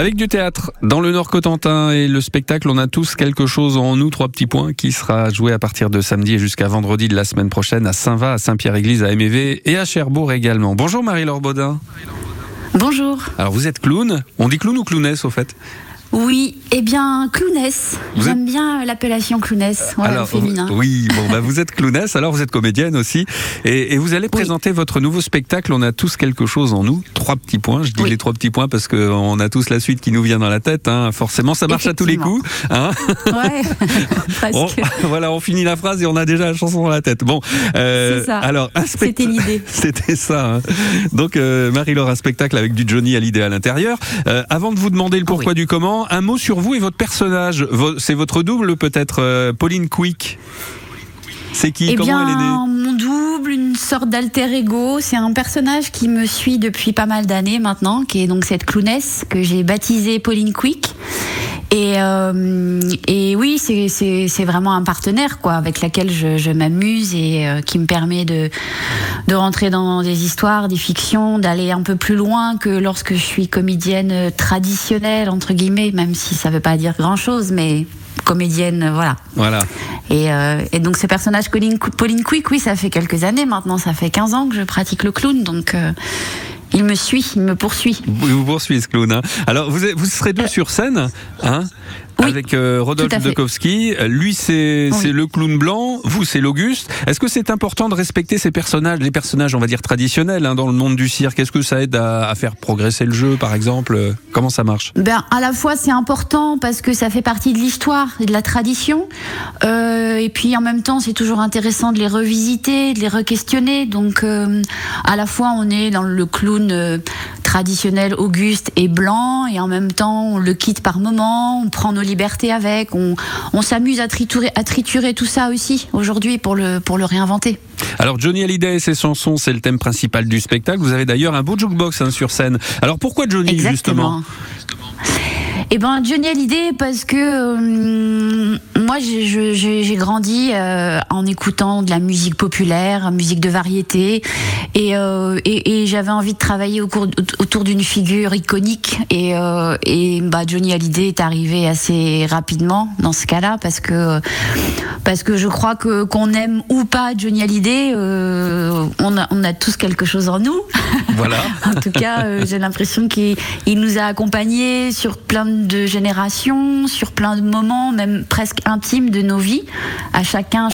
Avec du théâtre dans le Nord Cotentin et le spectacle On a tous quelque chose en nous, trois petits points, qui sera joué à partir de samedi et jusqu'à vendredi de la semaine prochaine à Saint-Va, à Saint-Pierre-Église, à MEV et à Cherbourg également. Bonjour Marie-Laure Baudin. Bonjour. Alors vous êtes clown. On dit clown ou clownesse au fait? Oui, eh bien, clowness. J'aime bien l'appellation clowness, alors, féminin. Oui, bon, bah, vous êtes clowness, alors vous êtes comédienne aussi. Et, vous allez présenter votre nouveau spectacle. On a tous quelque chose en nous. Trois petits points. Je dis les trois petits points parce qu'on a tous la suite qui nous vient dans la tête. Hein. Forcément, ça marche à tous les coups. Hein ouais, presque. voilà, on finit la phrase et on a déjà la chanson dans la tête. Bon, euh, C'est ça. Alors, C'était l'idée. C'était ça. Hein. Donc, euh, Marie-Laure, un spectacle avec du Johnny à l'idée à l'intérieur. Euh, avant de vous demander le pourquoi du comment, un mot sur vous et votre personnage. C'est votre double peut-être, euh, Pauline Quick c'est qui? Eh Comment elle est née? Mon double, une sorte d'alter ego. C'est un personnage qui me suit depuis pas mal d'années maintenant, qui est donc cette clownesse que j'ai baptisée Pauline Quick. Et, euh, et oui, c'est vraiment un partenaire quoi, avec laquelle je, je m'amuse et euh, qui me permet de, de rentrer dans des histoires, des fictions, d'aller un peu plus loin que lorsque je suis comédienne traditionnelle, entre guillemets, même si ça veut pas dire grand-chose, mais comédienne, voilà. Voilà. Et, euh, et donc ce personnage Pauline, Pauline Quick, oui, ça fait quelques années maintenant, ça fait 15 ans que je pratique le clown, donc... Euh, il me suit, il me poursuit. Vous, vous poursuit ce clown. Alors vous, vous serez deux sur scène, hein? Avec euh, Rodolphe Dekowski. Lui, c'est le clown blanc. Vous, c'est l'Auguste. Est-ce que c'est important de respecter ces personnages, les personnages, on va dire traditionnels, hein, dans le monde du cirque? Est-ce que ça aide à, faire progresser le jeu, par exemple? Comment ça marche? Ben, à la fois, c'est important parce que ça fait partie de l'histoire et de la tradition. Euh, et puis, en même temps, c'est toujours intéressant de les revisiter, de les re-questionner. Donc, euh, à la fois, on est dans le clown euh, traditionnel auguste et blanc, et en même temps, on le quitte par moment, on prend nos libertés avec, on, s'amuse à triturer, à triturer tout ça aussi aujourd'hui pour le, pour le réinventer. Alors Johnny Hallyday et ses chansons, c'est le thème principal du spectacle. Vous avez d'ailleurs un beau jukebox hein, sur scène. Alors pourquoi Johnny justement? Eh ben Johnny Hallyday parce que euh, moi j'ai grandi euh, en écoutant de la musique populaire, musique de variété, et, euh, et, et j'avais envie de travailler au cours, autour d'une figure iconique. Et, et bah, Johnny Hallyday est arrivé assez rapidement dans ce cas-là parce que parce que je crois que qu'on aime ou pas Johnny Hallyday, on a, on a tous quelque chose en nous. Voilà. en tout cas, j'ai l'impression qu'il nous a accompagnés sur plein de de génération, sur plein de moments, même presque intimes de nos vies, à chacun